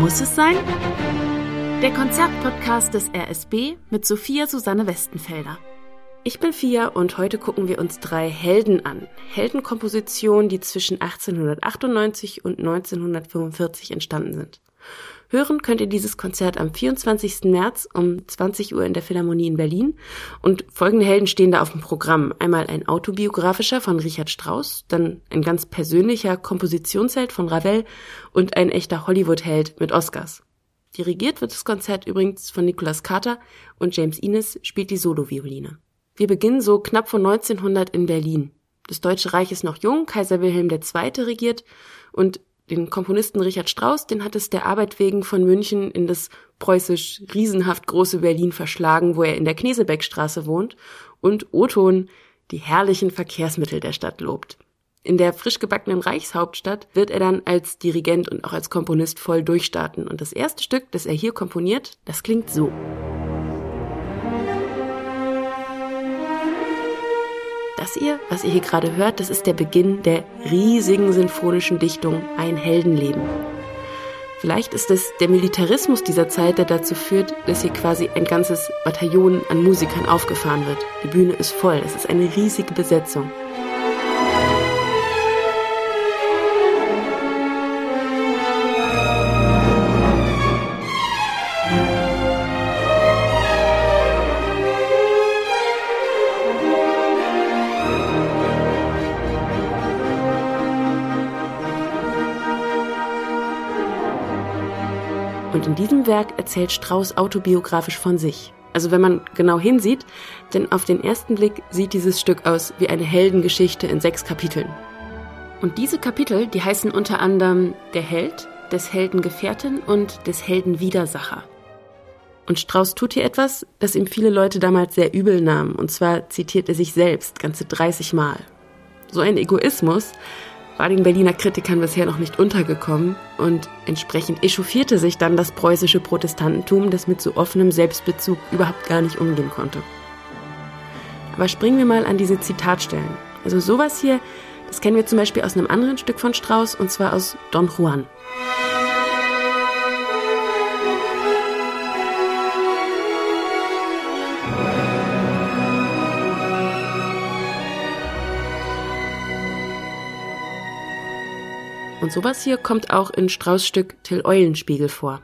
Muss es sein? Der Konzertpodcast des RSB mit Sophia Susanne Westenfelder. Ich bin Fia und heute gucken wir uns drei Helden an. Heldenkompositionen, die zwischen 1898 und 1945 entstanden sind. Hören könnt ihr dieses Konzert am 24. März um 20 Uhr in der Philharmonie in Berlin. Und folgende Helden stehen da auf dem Programm. Einmal ein autobiografischer von Richard Strauss, dann ein ganz persönlicher Kompositionsheld von Ravel und ein echter Hollywood-Held mit Oscars. Dirigiert wird das Konzert übrigens von Nicholas Carter und James Innes spielt die Solovioline. Wir beginnen so knapp vor 1900 in Berlin. Das Deutsche Reich ist noch jung, Kaiser Wilhelm II. regiert und den Komponisten Richard Strauss, den hat es der Arbeit wegen von München in das preußisch riesenhaft große Berlin verschlagen, wo er in der Knesebeckstraße wohnt und Oton die herrlichen Verkehrsmittel der Stadt lobt. In der frisch gebackenen Reichshauptstadt wird er dann als Dirigent und auch als Komponist voll durchstarten. Und das erste Stück, das er hier komponiert, das klingt so. Das ihr, was ihr hier gerade hört, das ist der Beginn der riesigen sinfonischen Dichtung Ein Heldenleben. Vielleicht ist es der Militarismus dieser Zeit, der dazu führt, dass hier quasi ein ganzes Bataillon an Musikern aufgefahren wird. Die Bühne ist voll, es ist eine riesige Besetzung. Und in diesem Werk erzählt Strauss autobiografisch von sich. Also wenn man genau hinsieht, denn auf den ersten Blick sieht dieses Stück aus wie eine Heldengeschichte in sechs Kapiteln. Und diese Kapitel, die heißen unter anderem Der Held, des Helden Gefährtin und des Helden Widersacher. Und Strauss tut hier etwas, das ihm viele Leute damals sehr übel nahmen. Und zwar zitiert er sich selbst ganze 30 Mal. So ein Egoismus war den Berliner Kritikern bisher noch nicht untergekommen und entsprechend echauffierte sich dann das preußische Protestantentum, das mit so offenem Selbstbezug überhaupt gar nicht umgehen konnte. Aber springen wir mal an diese Zitatstellen. Also sowas hier, das kennen wir zum Beispiel aus einem anderen Stück von Strauss und zwar aus Don Juan. Und sowas hier kommt auch in Strauß Stück Till Eulenspiegel vor.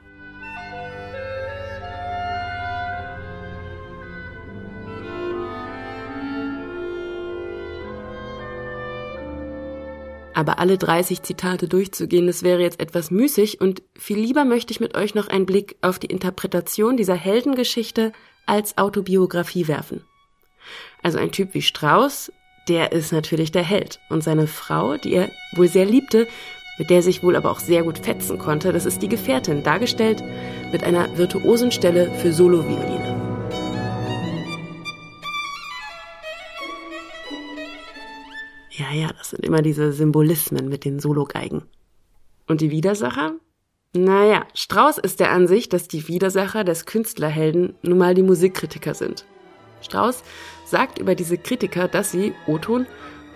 Aber alle 30 Zitate durchzugehen, das wäre jetzt etwas müßig und viel lieber möchte ich mit euch noch einen Blick auf die Interpretation dieser Heldengeschichte als Autobiografie werfen. Also ein Typ wie Strauß, der ist natürlich der Held und seine Frau, die er wohl sehr liebte, mit der sich wohl aber auch sehr gut fetzen konnte. Das ist die Gefährtin, dargestellt mit einer virtuosen Stelle für Solovioline. Ja, ja, das sind immer diese Symbolismen mit den Sologeigen. Und die Widersacher? Naja, Strauß ist der Ansicht, dass die Widersacher des Künstlerhelden nun mal die Musikkritiker sind. Strauß sagt über diese Kritiker, dass sie, Oton,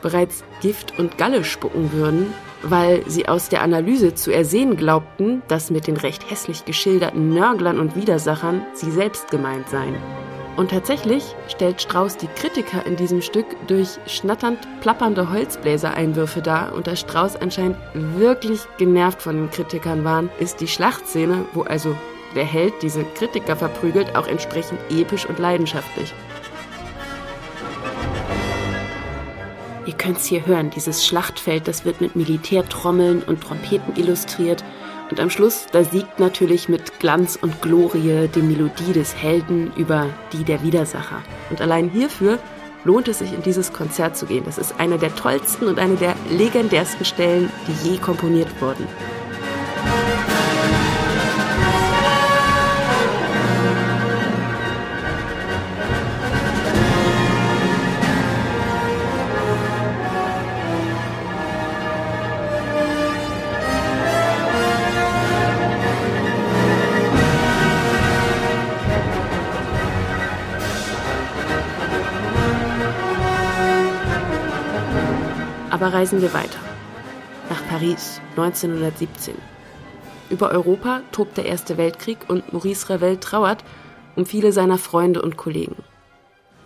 bereits Gift und Galle spucken würden, weil sie aus der Analyse zu ersehen glaubten, dass mit den recht hässlich geschilderten Nörglern und Widersachern sie selbst gemeint seien. Und tatsächlich stellt Strauß die Kritiker in diesem Stück durch schnatternd plappernde Holzbläsereinwürfe dar und da Strauß anscheinend wirklich genervt von den Kritikern waren, ist die Schlachtszene, wo also der Held diese Kritiker verprügelt, auch entsprechend episch und leidenschaftlich. Ihr könnt's hier hören, dieses Schlachtfeld, das wird mit Militärtrommeln und Trompeten illustriert. Und am Schluss, da siegt natürlich mit Glanz und Glorie die Melodie des Helden über die der Widersacher. Und allein hierfür lohnt es sich, in dieses Konzert zu gehen. Das ist eine der tollsten und eine der legendärsten Stellen, die je komponiert wurden. Aber reisen wir weiter. Nach Paris 1917. Über Europa tobt der Erste Weltkrieg und Maurice Ravel trauert um viele seiner Freunde und Kollegen.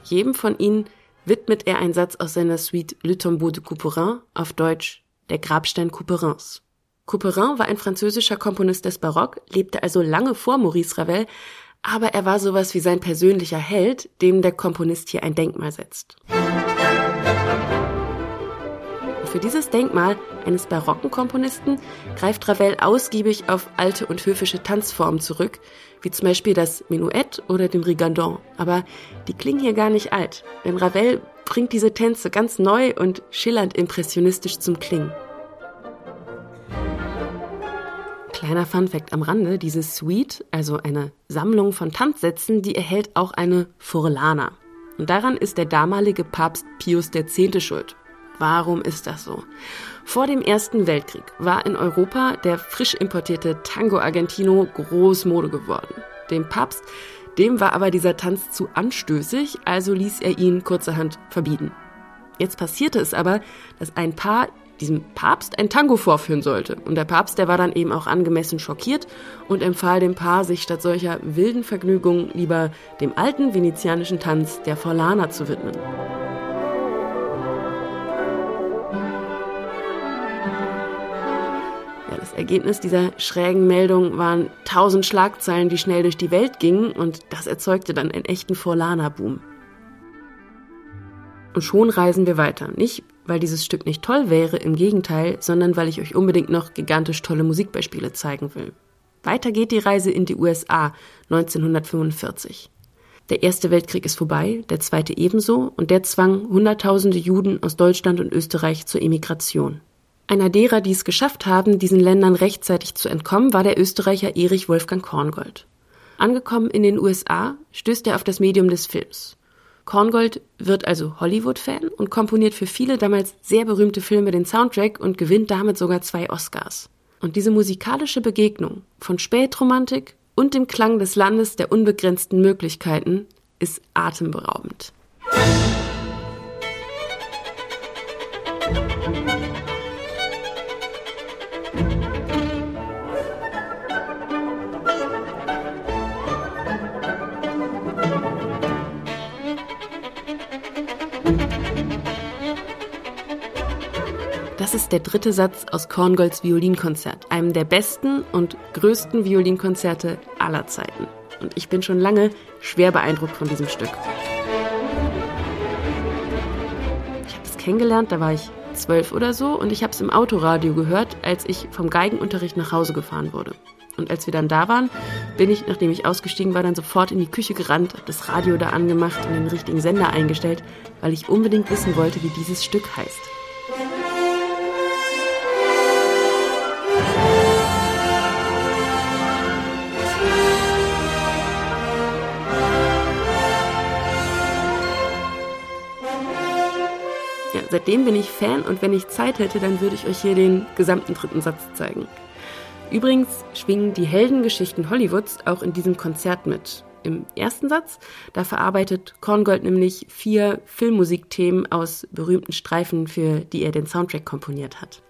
Jedem von ihnen widmet er einen Satz aus seiner Suite Le Tombeau de Couperin, auf Deutsch Der Grabstein Couperins. Couperin war ein französischer Komponist des Barock, lebte also lange vor Maurice Ravel, aber er war sowas wie sein persönlicher Held, dem der Komponist hier ein Denkmal setzt. Für dieses Denkmal eines barocken Komponisten greift Ravel ausgiebig auf alte und höfische Tanzformen zurück, wie zum Beispiel das Menuett oder den Rigandon. Aber die klingen hier gar nicht alt, denn Ravel bringt diese Tänze ganz neu und schillernd impressionistisch zum Klingen. Kleiner Funfact am Rande, diese Suite, also eine Sammlung von Tanzsätzen, die erhält auch eine Furlana. Und daran ist der damalige Papst Pius X. schuld. Warum ist das so? Vor dem Ersten Weltkrieg war in Europa der frisch importierte Tango Argentino groß Mode geworden. Dem Papst, dem war aber dieser Tanz zu anstößig, also ließ er ihn kurzerhand verbieten. Jetzt passierte es aber, dass ein Paar diesem Papst ein Tango vorführen sollte. Und der Papst, der war dann eben auch angemessen schockiert und empfahl dem Paar, sich statt solcher wilden Vergnügungen lieber dem alten venezianischen Tanz der Forlana zu widmen. Ergebnis dieser schrägen Meldung waren tausend Schlagzeilen, die schnell durch die Welt gingen und das erzeugte dann einen echten Forlana-Boom. Und schon reisen wir weiter. Nicht, weil dieses Stück nicht toll wäre, im Gegenteil, sondern weil ich euch unbedingt noch gigantisch tolle Musikbeispiele zeigen will. Weiter geht die Reise in die USA 1945. Der Erste Weltkrieg ist vorbei, der Zweite ebenso, und der zwang Hunderttausende Juden aus Deutschland und Österreich zur Emigration. Einer derer, die es geschafft haben, diesen Ländern rechtzeitig zu entkommen, war der Österreicher Erich Wolfgang Korngold. Angekommen in den USA stößt er auf das Medium des Films. Korngold wird also Hollywood-Fan und komponiert für viele damals sehr berühmte Filme den Soundtrack und gewinnt damit sogar zwei Oscars. Und diese musikalische Begegnung von Spätromantik und dem Klang des Landes der unbegrenzten Möglichkeiten ist atemberaubend. Ist der dritte Satz aus Korngolds Violinkonzert, einem der besten und größten Violinkonzerte aller Zeiten. Und ich bin schon lange schwer beeindruckt von diesem Stück. Ich habe es kennengelernt, da war ich zwölf oder so, und ich habe es im Autoradio gehört, als ich vom Geigenunterricht nach Hause gefahren wurde. Und als wir dann da waren, bin ich, nachdem ich ausgestiegen war, dann sofort in die Küche gerannt, habe das Radio da angemacht und den richtigen Sender eingestellt, weil ich unbedingt wissen wollte, wie dieses Stück heißt. Seitdem bin ich Fan und wenn ich Zeit hätte, dann würde ich euch hier den gesamten dritten Satz zeigen. Übrigens schwingen die Heldengeschichten Hollywoods auch in diesem Konzert mit. Im ersten Satz, da verarbeitet Korngold nämlich vier Filmmusikthemen aus berühmten Streifen, für die er den Soundtrack komponiert hat.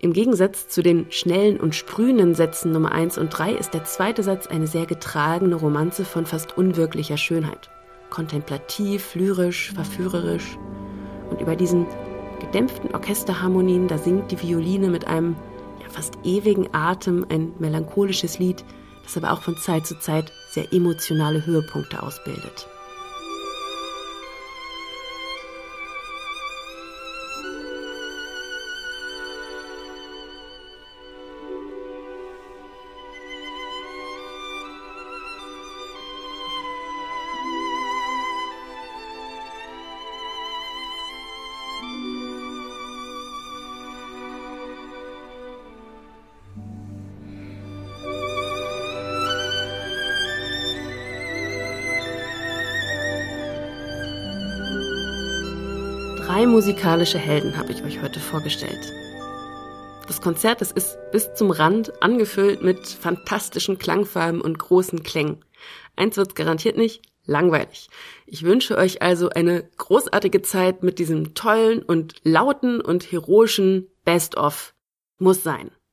Im Gegensatz zu den schnellen und sprühenden Sätzen Nummer 1 und 3 ist der zweite Satz eine sehr getragene Romanze von fast unwirklicher Schönheit. Kontemplativ, lyrisch, verführerisch. Und über diesen gedämpften Orchesterharmonien, da singt die Violine mit einem ja, fast ewigen Atem ein melancholisches Lied, das aber auch von Zeit zu Zeit sehr emotionale Höhepunkte ausbildet. Drei musikalische Helden habe ich euch heute vorgestellt. Das Konzert das ist bis zum Rand angefüllt mit fantastischen Klangfarben und großen Klängen. Eins wird's garantiert nicht, langweilig. Ich wünsche euch also eine großartige Zeit mit diesem tollen und lauten und heroischen Best-of. Muss sein.